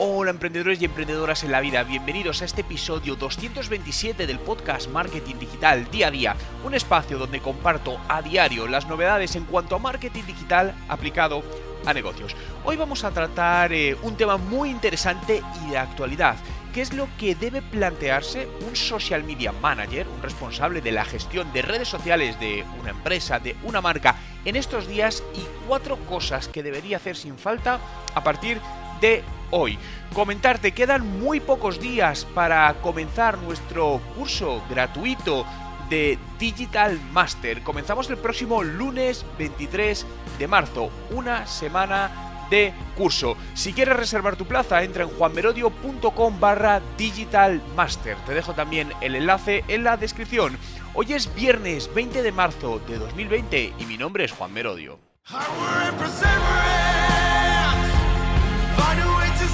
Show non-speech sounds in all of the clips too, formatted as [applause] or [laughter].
Hola emprendedores y emprendedoras en la vida, bienvenidos a este episodio 227 del podcast Marketing Digital Día a Día, un espacio donde comparto a diario las novedades en cuanto a marketing digital aplicado a negocios. Hoy vamos a tratar eh, un tema muy interesante y de actualidad. ¿Qué es lo que debe plantearse un social media manager, un responsable de la gestión de redes sociales de una empresa, de una marca, en estos días y cuatro cosas que debería hacer sin falta a partir de hoy. Comentarte, quedan muy pocos días para comenzar nuestro curso gratuito de Digital Master. Comenzamos el próximo lunes 23 de marzo, una semana de curso. Si quieres reservar tu plaza, entra en juanmerodio.com barra Digital Master. Te dejo también el enlace en la descripción. Hoy es viernes 20 de marzo de 2020 y mi nombre es Juan Merodio.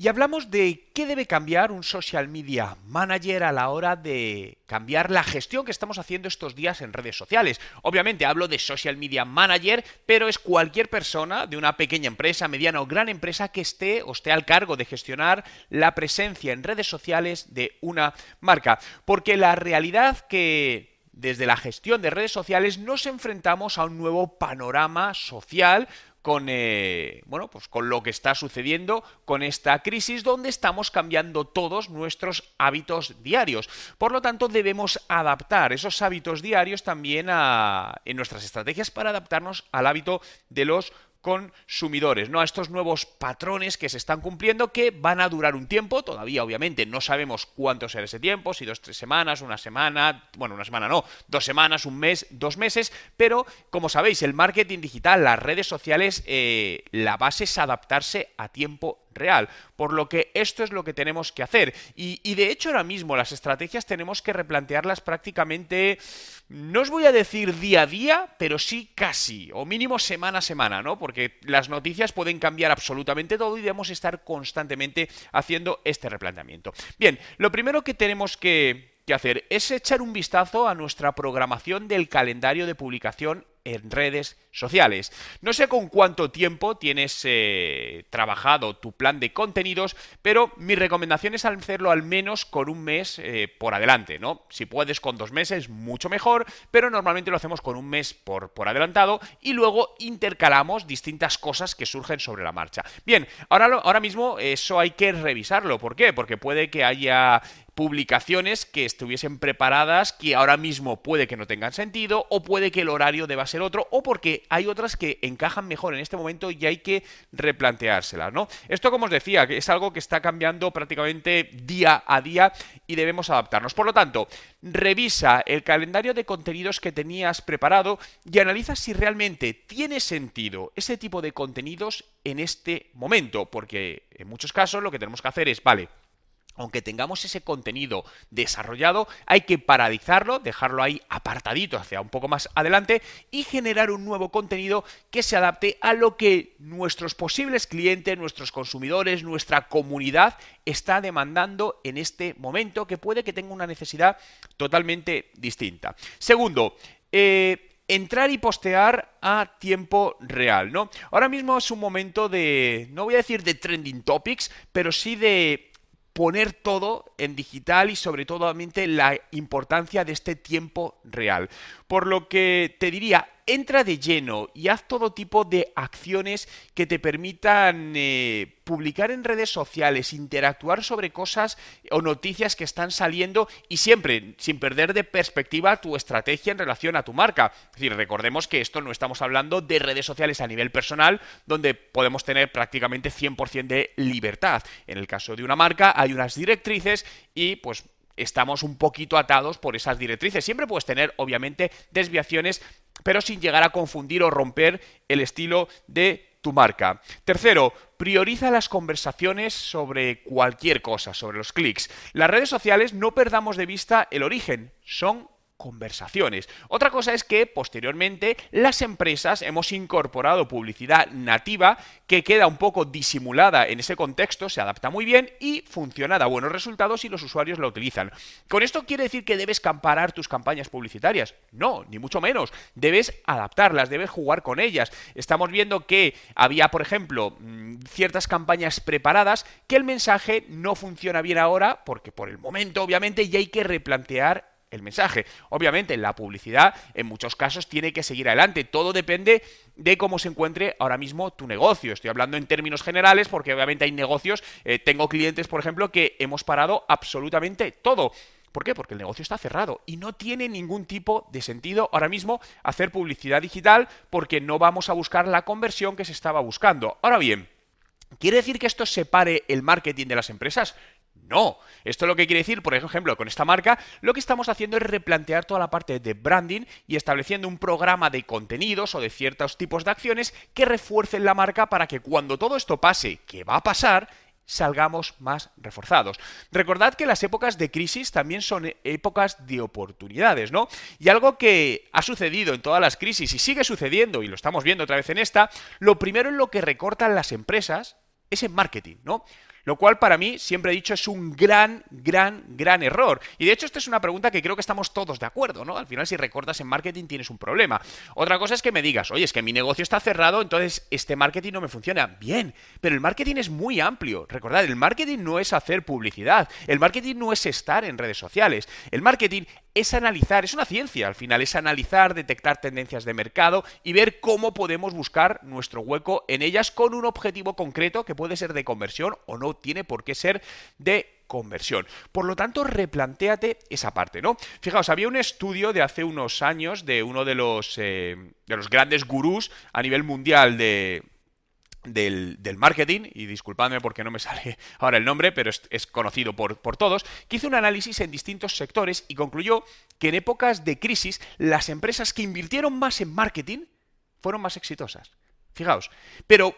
Y hablamos de qué debe cambiar un social media manager a la hora de cambiar la gestión que estamos haciendo estos días en redes sociales. Obviamente hablo de social media manager, pero es cualquier persona de una pequeña empresa, mediana o gran empresa que esté o esté al cargo de gestionar la presencia en redes sociales de una marca. Porque la realidad que desde la gestión de redes sociales nos enfrentamos a un nuevo panorama social con eh, bueno pues con lo que está sucediendo con esta crisis donde estamos cambiando todos nuestros hábitos diarios. Por lo tanto debemos adaptar esos hábitos diarios también a, en nuestras estrategias para adaptarnos al hábito de los consumidores, ¿no? A estos nuevos patrones que se están cumpliendo que van a durar un tiempo, todavía obviamente no sabemos cuánto será ese tiempo, si dos, tres semanas, una semana, bueno, una semana no, dos semanas, un mes, dos meses, pero como sabéis, el marketing digital, las redes sociales, eh, la base es adaptarse a tiempo real. Por lo que esto es lo que tenemos que hacer. Y, de hecho ahora mismo las estrategias tenemos que replantearlas prácticamente, no os voy a decir día a día, pero sí casi, o mínimo semana a semana, ¿no? Porque las noticias pueden cambiar absolutamente todo y debemos estar constantemente haciendo este replanteamiento. Bien, lo primero que tenemos que hacer es echar un vistazo a nuestra programación del calendario de publicación en redes sociales. No sé con cuánto tiempo tienes eh, trabajado tu plan de contenidos, pero mi recomendación es hacerlo al menos con un mes eh, por adelante, ¿no? Si puedes con dos meses, mucho mejor, pero normalmente lo hacemos con un mes por, por adelantado y luego intercalamos distintas cosas que surgen sobre la marcha. Bien, ahora, ahora mismo eso hay que revisarlo. ¿Por qué? Porque puede que haya publicaciones que estuviesen preparadas que ahora mismo puede que no tengan sentido o puede que el horario deba ser otro o porque hay otras que encajan mejor en este momento y hay que replanteárselas, ¿no? Esto como os decía, es algo que está cambiando prácticamente día a día y debemos adaptarnos. Por lo tanto, revisa el calendario de contenidos que tenías preparado y analiza si realmente tiene sentido ese tipo de contenidos en este momento, porque en muchos casos lo que tenemos que hacer es, vale, aunque tengamos ese contenido desarrollado, hay que paralizarlo, dejarlo ahí apartadito hacia un poco más adelante y generar un nuevo contenido que se adapte a lo que nuestros posibles clientes, nuestros consumidores, nuestra comunidad está demandando en este momento, que puede que tenga una necesidad totalmente distinta. Segundo, eh, entrar y postear a tiempo real, ¿no? Ahora mismo es un momento de, no voy a decir de trending topics, pero sí de poner todo en digital y sobre todo la importancia de este tiempo real. Por lo que te diría, entra de lleno y haz todo tipo de acciones que te permitan eh, publicar en redes sociales, interactuar sobre cosas o noticias que están saliendo y siempre sin perder de perspectiva tu estrategia en relación a tu marca. Es decir, recordemos que esto no estamos hablando de redes sociales a nivel personal donde podemos tener prácticamente 100% de libertad. En el caso de una marca hay unas directrices y pues estamos un poquito atados por esas directrices. Siempre puedes tener, obviamente, desviaciones, pero sin llegar a confundir o romper el estilo de tu marca. Tercero, prioriza las conversaciones sobre cualquier cosa, sobre los clics. Las redes sociales no perdamos de vista el origen, son conversaciones. Otra cosa es que posteriormente las empresas hemos incorporado publicidad nativa que queda un poco disimulada en ese contexto, se adapta muy bien y funciona, da buenos resultados y los usuarios la utilizan. ¿Con esto quiere decir que debes comparar tus campañas publicitarias? No, ni mucho menos. Debes adaptarlas, debes jugar con ellas. Estamos viendo que había, por ejemplo, mm, ciertas campañas preparadas que el mensaje no funciona bien ahora porque por el momento obviamente ya hay que replantear el mensaje. Obviamente, la publicidad en muchos casos tiene que seguir adelante. Todo depende de cómo se encuentre ahora mismo tu negocio. Estoy hablando en términos generales porque obviamente hay negocios. Eh, tengo clientes, por ejemplo, que hemos parado absolutamente todo. ¿Por qué? Porque el negocio está cerrado y no tiene ningún tipo de sentido ahora mismo hacer publicidad digital porque no vamos a buscar la conversión que se estaba buscando. Ahora bien, ¿quiere decir que esto separe el marketing de las empresas? No, esto lo que quiere decir, por ejemplo, con esta marca, lo que estamos haciendo es replantear toda la parte de branding y estableciendo un programa de contenidos o de ciertos tipos de acciones que refuercen la marca para que cuando todo esto pase, que va a pasar, salgamos más reforzados. Recordad que las épocas de crisis también son épocas de oportunidades, ¿no? Y algo que ha sucedido en todas las crisis y sigue sucediendo, y lo estamos viendo otra vez en esta, lo primero en lo que recortan las empresas es en marketing, ¿no? Lo cual para mí, siempre he dicho, es un gran, gran, gran error. Y de hecho, esta es una pregunta que creo que estamos todos de acuerdo, ¿no? Al final, si recortas en marketing, tienes un problema. Otra cosa es que me digas, oye, es que mi negocio está cerrado, entonces este marketing no me funciona. Bien, pero el marketing es muy amplio. Recordad, el marketing no es hacer publicidad. El marketing no es estar en redes sociales. El marketing es analizar, es una ciencia al final, es analizar, detectar tendencias de mercado y ver cómo podemos buscar nuestro hueco en ellas con un objetivo concreto que puede ser de conversión o no tiene por qué ser de conversión. Por lo tanto, replantéate esa parte, ¿no? Fijaos, había un estudio de hace unos años de uno de los, eh, de los grandes gurús a nivel mundial de, del, marketing, y disculpadme porque no me sale [laughs] ahora el nombre, pero es, conocido por, por, todos, que hizo un análisis en distintos sectores y concluyó que en épocas de crisis las empresas que invirtieron más en marketing fueron más exitosas. Fijaos, pero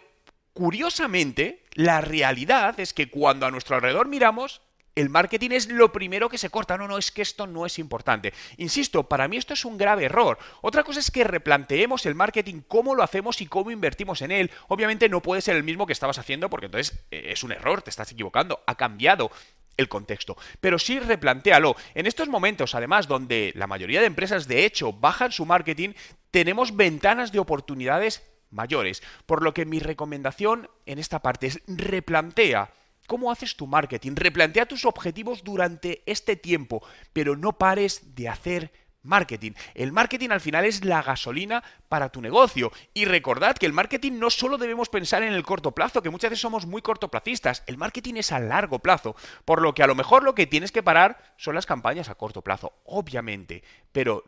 curiosamente, la realidad es que cuando a nuestro alrededor miramos, el marketing es lo primero que se corta. No, no, es que esto no es importante. Insisto, para mí esto es un grave error. Otra cosa es que replanteemos el marketing, cómo lo hacemos y cómo invertimos en él. Obviamente no puede ser el mismo que estabas haciendo porque entonces eh, es un error, te estás equivocando, ha cambiado el contexto. Pero sí replantéalo. En estos momentos, además, donde la mayoría de empresas de hecho bajan su marketing, tenemos ventanas de oportunidades mayores. Por lo que mi recomendación en esta parte es replantea cómo haces tu marketing, replantea tus objetivos durante este tiempo, pero no pares de hacer marketing. El marketing al final es la gasolina para tu negocio. Y recordad que el marketing no solo debemos pensar en el corto plazo, que muchas veces somos muy cortoplacistas, el marketing es a largo plazo, por lo que a lo mejor lo que tienes que parar son las campañas a corto plazo, obviamente, pero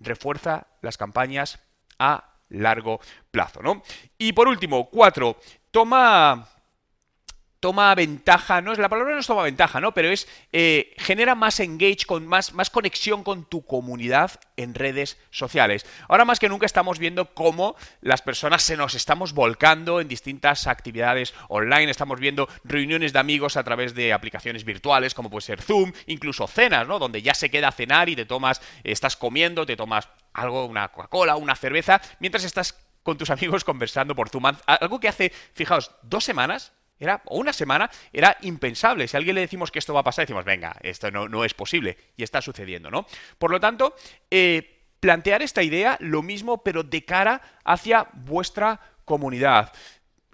refuerza las campañas a largo plazo, ¿no? Y por último, cuatro, toma toma ventaja, no es la palabra no es toma ventaja, ¿no? Pero es eh, genera más engage, con más, más conexión con tu comunidad en redes sociales. Ahora más que nunca estamos viendo cómo las personas se nos estamos volcando en distintas actividades online. Estamos viendo reuniones de amigos a través de aplicaciones virtuales, como puede ser Zoom, incluso cenas, ¿no? Donde ya se queda a cenar y te tomas, estás comiendo, te tomas algo, una Coca-Cola, una cerveza, mientras estás con tus amigos [laughs] conversando por Zoom. Algo que hace, fijaos, dos semanas era, una semana, era impensable. Si a alguien le decimos que esto va a pasar, decimos, venga, esto no, no es posible. Y está sucediendo, ¿no? Por lo tanto, eh, plantear esta idea, lo mismo, pero de cara hacia vuestra comunidad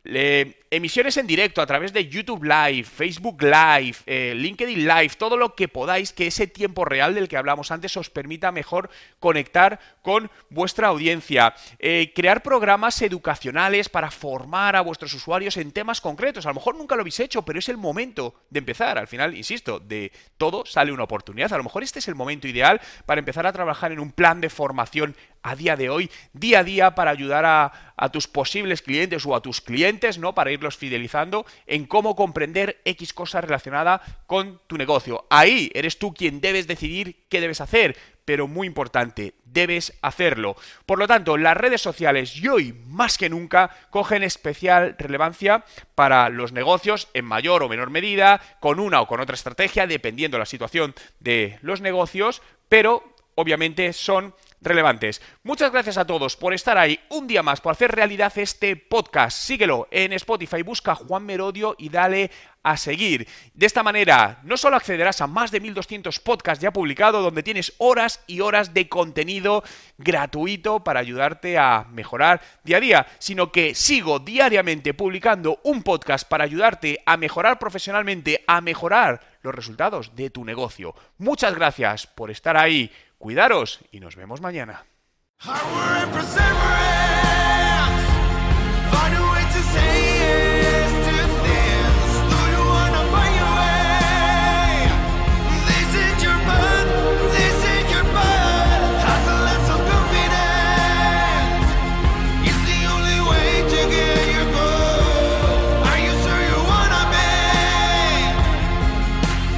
emisiones en directo a través de YouTube Live, Facebook Live, eh, LinkedIn Live, todo lo que podáis, que ese tiempo real del que hablamos antes os permita mejor conectar con vuestra audiencia. Eh, crear programas educacionales para formar a vuestros usuarios en temas concretos. A lo mejor nunca lo habéis hecho, pero es el momento de empezar. Al final, insisto, de todo sale una oportunidad. A lo mejor este es el momento ideal para empezar a trabajar en un plan de formación a día de hoy, día a día, para ayudar a, tus posibles clientes o a tus clientes, ¿no? Para irlos fidelizando en cómo comprender X cosa relacionada con tu negocio. Ahí eres tú quien debes decidir qué debes hacer, pero muy importante, debes hacerlo. Por lo tanto, las redes sociales y hoy más que nunca cogen especial relevancia para los negocios en mayor o menor medida, con una o con otra estrategia, dependiendo la situación de los negocios, pero obviamente son relevantes. Muchas gracias a todos por estar ahí un día más, por hacer realidad este podcast. Síguelo en Spotify, busca Juan Merodio y dale a seguir. De esta manera, no solo accederás a más de 1200 podcasts ya publicados, donde tienes horas y horas de contenido gratuito para ayudarte a mejorar día a día, sino que sigo diariamente publicando un podcast para ayudarte a mejorar profesionalmente, a mejorar los resultados de tu negocio. Muchas gracias por estar ahí. Cuidaros y nos vemos mañana.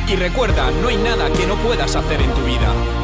Y recuerda, no hay nada que no puedas hacer en tu vida.